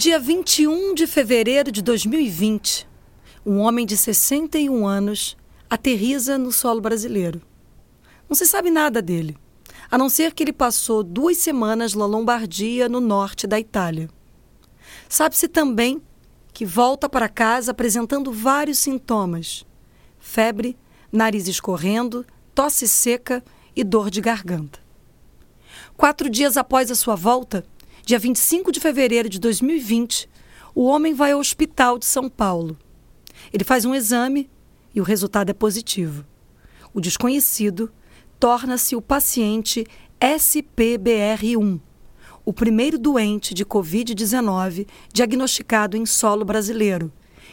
Dia 21 de fevereiro de 2020, um homem de 61 anos aterriza no solo brasileiro. Não se sabe nada dele, a não ser que ele passou duas semanas na Lombardia, no norte da Itália. Sabe-se também que volta para casa apresentando vários sintomas: febre, nariz escorrendo, tosse seca e dor de garganta. Quatro dias após a sua volta, dia 25 de fevereiro de 2020, o homem vai ao hospital de São Paulo. Ele faz um exame e o resultado é positivo. O desconhecido torna-se o paciente SPBR1, o primeiro doente de Covid-19 diagnosticado em solo brasileiro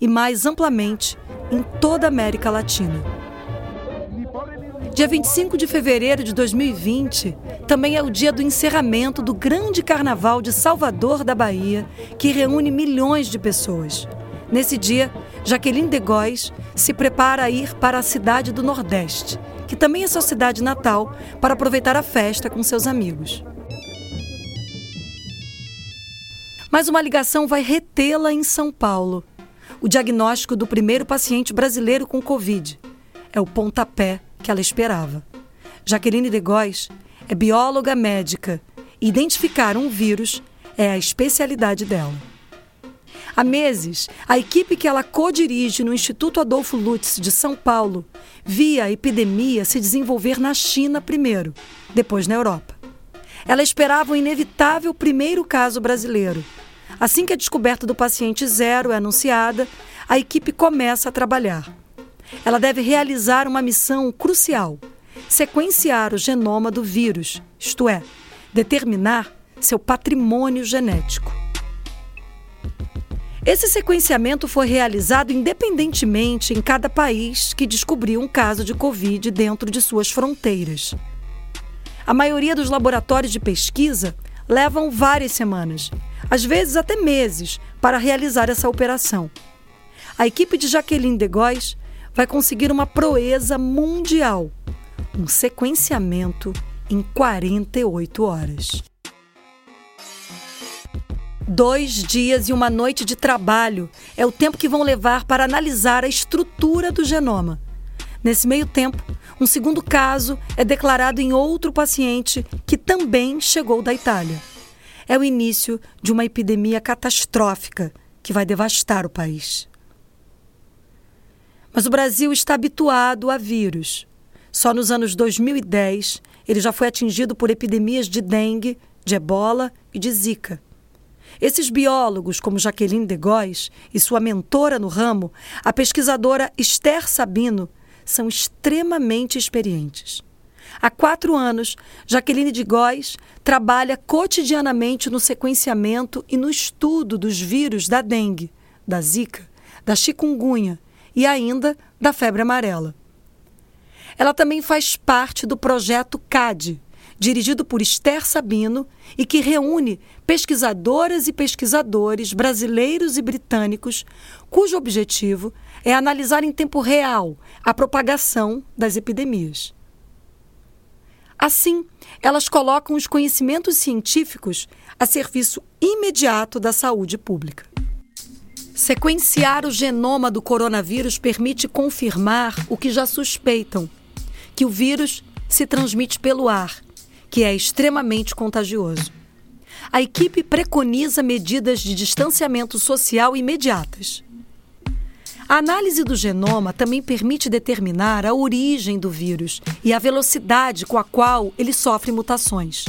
e mais amplamente em toda a América Latina. Dia 25 de fevereiro de 2020 também é o dia do encerramento do grande carnaval de Salvador da Bahia, que reúne milhões de pessoas. Nesse dia, Jaqueline de Góes se prepara a ir para a cidade do Nordeste, que também é sua cidade natal, para aproveitar a festa com seus amigos. Mas uma ligação vai retê-la em São Paulo. O diagnóstico do primeiro paciente brasileiro com Covid. É o pontapé que ela esperava. Jaqueline de Góes é bióloga médica identificar um vírus é a especialidade dela. Há meses, a equipe que ela co-dirige no Instituto Adolfo Lutz de São Paulo via a epidemia se desenvolver na China primeiro, depois na Europa. Ela esperava o inevitável primeiro caso brasileiro. Assim que a descoberta do paciente zero é anunciada, a equipe começa a trabalhar. Ela deve realizar uma missão crucial: sequenciar o genoma do vírus, isto é, determinar seu patrimônio genético. Esse sequenciamento foi realizado independentemente em cada país que descobriu um caso de Covid dentro de suas fronteiras. A maioria dos laboratórios de pesquisa levam várias semanas, às vezes até meses, para realizar essa operação. A equipe de Jaqueline de Góes vai conseguir uma proeza mundial: um sequenciamento em 48 horas. Dois dias e uma noite de trabalho é o tempo que vão levar para analisar a estrutura do genoma. Nesse meio tempo, um segundo caso é declarado em outro paciente que também chegou da Itália. É o início de uma epidemia catastrófica que vai devastar o país. Mas o Brasil está habituado a vírus. Só nos anos 2010 ele já foi atingido por epidemias de dengue, de ebola e de zika. Esses biólogos, como Jaqueline de Góes e sua mentora no ramo, a pesquisadora Esther Sabino, são extremamente experientes. Há quatro anos, Jaqueline de Góes trabalha cotidianamente no sequenciamento e no estudo dos vírus da dengue, da zika, da chikungunya e ainda da febre amarela. Ela também faz parte do projeto CAD, dirigido por Esther Sabino e que reúne pesquisadoras e pesquisadores brasileiros e britânicos, cujo objetivo é analisar em tempo real a propagação das epidemias. Assim, elas colocam os conhecimentos científicos a serviço imediato da saúde pública. Sequenciar o genoma do coronavírus permite confirmar o que já suspeitam: que o vírus se transmite pelo ar, que é extremamente contagioso. A equipe preconiza medidas de distanciamento social imediatas. A análise do genoma também permite determinar a origem do vírus e a velocidade com a qual ele sofre mutações.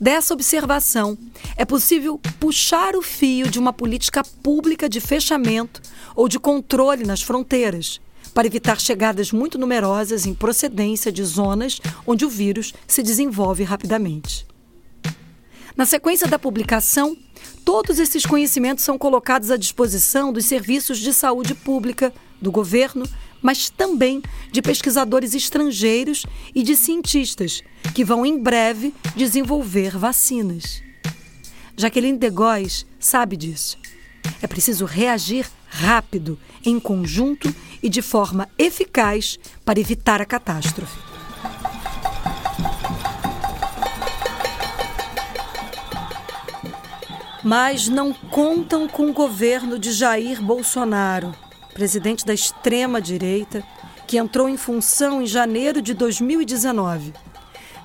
Dessa observação, é possível puxar o fio de uma política pública de fechamento ou de controle nas fronteiras, para evitar chegadas muito numerosas em procedência de zonas onde o vírus se desenvolve rapidamente. Na sequência da publicação, todos esses conhecimentos são colocados à disposição dos serviços de saúde pública, do governo, mas também de pesquisadores estrangeiros e de cientistas que vão em breve desenvolver vacinas. Jaqueline de Góes sabe disso. É preciso reagir rápido, em conjunto e de forma eficaz para evitar a catástrofe. Mas não contam com o governo de Jair Bolsonaro, presidente da extrema-direita, que entrou em função em janeiro de 2019.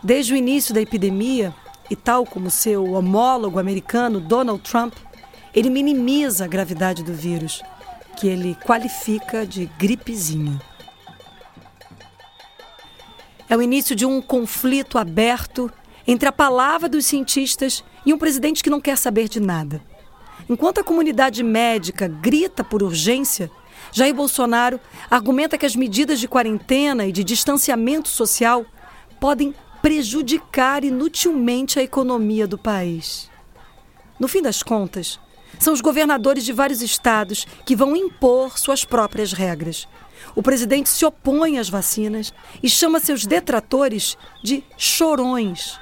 Desde o início da epidemia, e tal como seu homólogo americano Donald Trump, ele minimiza a gravidade do vírus, que ele qualifica de gripezinha. É o início de um conflito aberto entre a palavra dos cientistas e um presidente que não quer saber de nada. Enquanto a comunidade médica grita por urgência, Jair Bolsonaro argumenta que as medidas de quarentena e de distanciamento social podem prejudicar inutilmente a economia do país. No fim das contas, são os governadores de vários estados que vão impor suas próprias regras. O presidente se opõe às vacinas e chama seus detratores de chorões.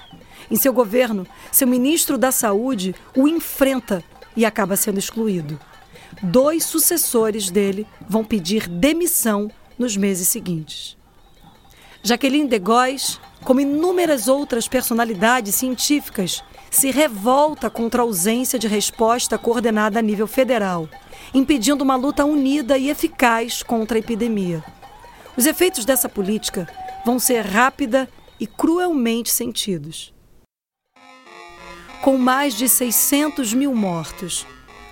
Em seu governo, seu ministro da Saúde o enfrenta e acaba sendo excluído. Dois sucessores dele vão pedir demissão nos meses seguintes. Jaqueline de como inúmeras outras personalidades científicas, se revolta contra a ausência de resposta coordenada a nível federal, impedindo uma luta unida e eficaz contra a epidemia. Os efeitos dessa política vão ser rápida e cruelmente sentidos. Com mais de 600 mil mortos,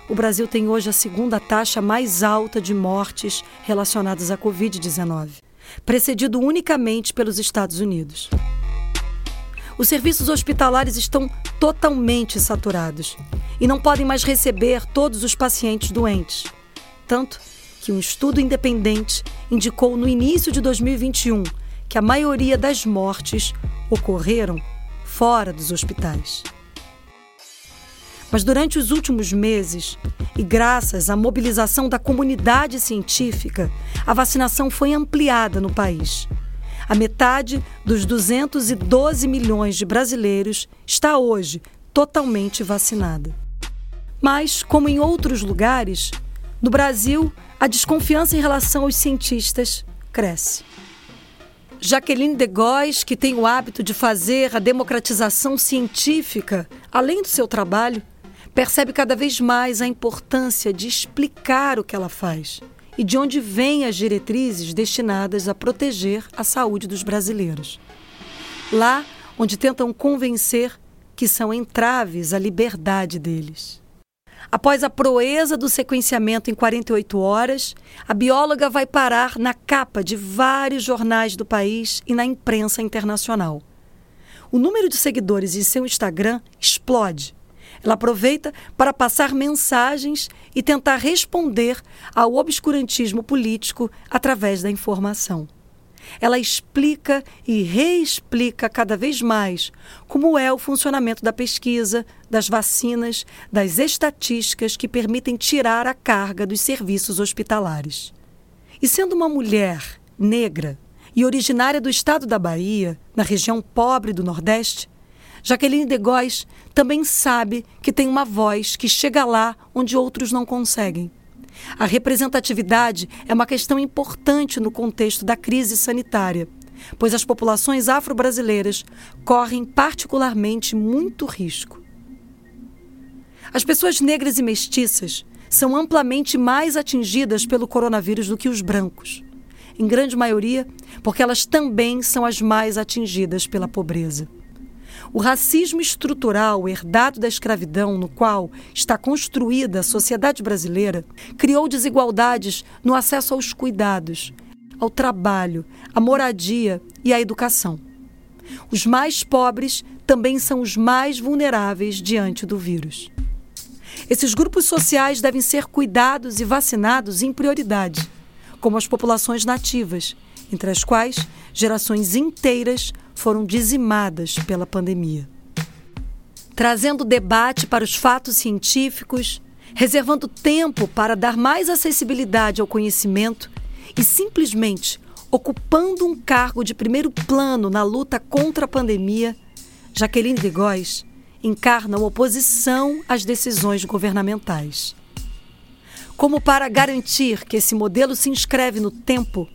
o Brasil tem hoje a segunda taxa mais alta de mortes relacionadas à Covid-19 precedido unicamente pelos Estados Unidos. Os serviços hospitalares estão totalmente saturados e não podem mais receber todos os pacientes doentes. Tanto que um estudo independente indicou no início de 2021 que a maioria das mortes ocorreram fora dos hospitais. Mas durante os últimos meses, e graças à mobilização da comunidade científica, a vacinação foi ampliada no país. A metade dos 212 milhões de brasileiros está hoje totalmente vacinada. Mas, como em outros lugares, no Brasil, a desconfiança em relação aos cientistas cresce. Jaqueline de Góes, que tem o hábito de fazer a democratização científica, além do seu trabalho, percebe cada vez mais a importância de explicar o que ela faz e de onde vêm as diretrizes destinadas a proteger a saúde dos brasileiros. Lá onde tentam convencer que são entraves à liberdade deles. Após a proeza do sequenciamento em 48 horas, a bióloga vai parar na capa de vários jornais do país e na imprensa internacional. O número de seguidores em seu Instagram explode ela aproveita para passar mensagens e tentar responder ao obscurantismo político através da informação. Ela explica e reexplica cada vez mais como é o funcionamento da pesquisa, das vacinas, das estatísticas que permitem tirar a carga dos serviços hospitalares. E sendo uma mulher negra e originária do estado da Bahia, na região pobre do Nordeste, Jaqueline de Góes também sabe que tem uma voz que chega lá onde outros não conseguem. A representatividade é uma questão importante no contexto da crise sanitária, pois as populações afro-brasileiras correm particularmente muito risco. As pessoas negras e mestiças são amplamente mais atingidas pelo coronavírus do que os brancos, em grande maioria porque elas também são as mais atingidas pela pobreza. O racismo estrutural herdado da escravidão, no qual está construída a sociedade brasileira, criou desigualdades no acesso aos cuidados, ao trabalho, à moradia e à educação. Os mais pobres também são os mais vulneráveis diante do vírus. Esses grupos sociais devem ser cuidados e vacinados em prioridade, como as populações nativas, entre as quais gerações inteiras foram dizimadas pela pandemia. Trazendo debate para os fatos científicos, reservando tempo para dar mais acessibilidade ao conhecimento e simplesmente ocupando um cargo de primeiro plano na luta contra a pandemia, Jaqueline de Góes encarna oposição às decisões governamentais. Como para garantir que esse modelo se inscreve no tempo,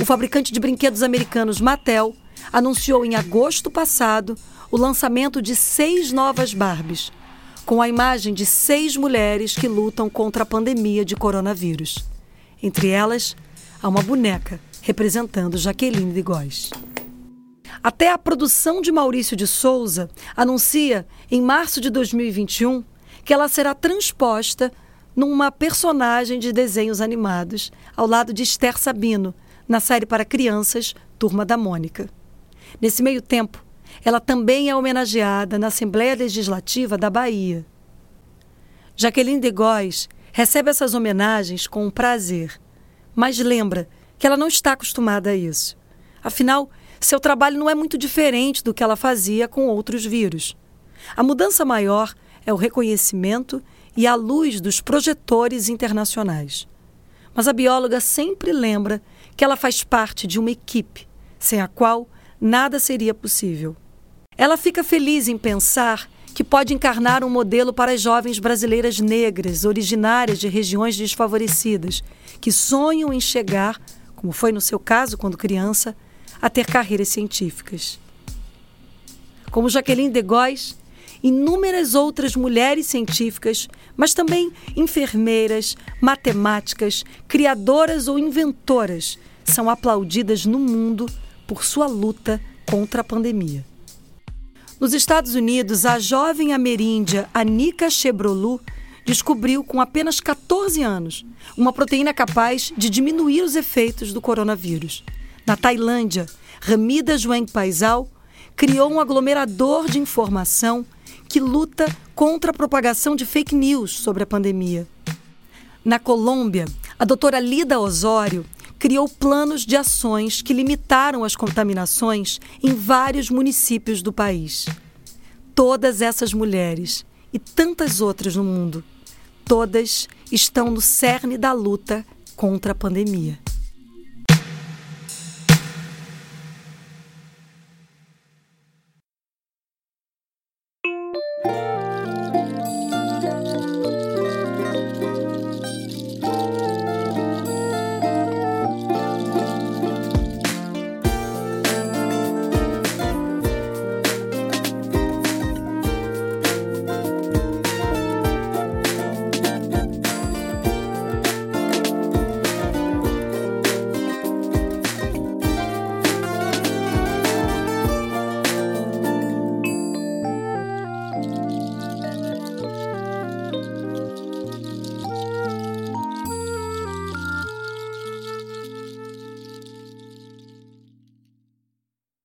o fabricante de brinquedos americanos Mattel anunciou em agosto passado o lançamento de seis novas Barbies, com a imagem de seis mulheres que lutam contra a pandemia de coronavírus. Entre elas, há uma boneca representando Jaqueline de Góes. Até a produção de Maurício de Souza anuncia, em março de 2021, que ela será transposta numa personagem de desenhos animados, ao lado de Esther Sabino, na série para crianças Turma da Mônica. Nesse meio tempo, ela também é homenageada na Assembleia Legislativa da Bahia. Jaqueline de Góes recebe essas homenagens com prazer, mas lembra que ela não está acostumada a isso. Afinal, seu trabalho não é muito diferente do que ela fazia com outros vírus. A mudança maior é o reconhecimento e a luz dos projetores internacionais. Mas a bióloga sempre lembra que ela faz parte de uma equipe, sem a qual nada seria possível. Ela fica feliz em pensar que pode encarnar um modelo para as jovens brasileiras negras, originárias de regiões desfavorecidas, que sonham em chegar, como foi no seu caso quando criança, a ter carreiras científicas. Como Jaqueline de Góes, inúmeras outras mulheres científicas, mas também enfermeiras, matemáticas, criadoras ou inventoras são aplaudidas no mundo por sua luta contra a pandemia. Nos Estados Unidos, a jovem ameríndia Anika Chebrolu descobriu com apenas 14 anos uma proteína capaz de diminuir os efeitos do coronavírus. Na Tailândia, Ramida Jueng Paisal criou um aglomerador de informação que luta contra a propagação de fake news sobre a pandemia. Na Colômbia, a doutora Lida Osório criou planos de ações que limitaram as contaminações em vários municípios do país. Todas essas mulheres e tantas outras no mundo, todas estão no cerne da luta contra a pandemia.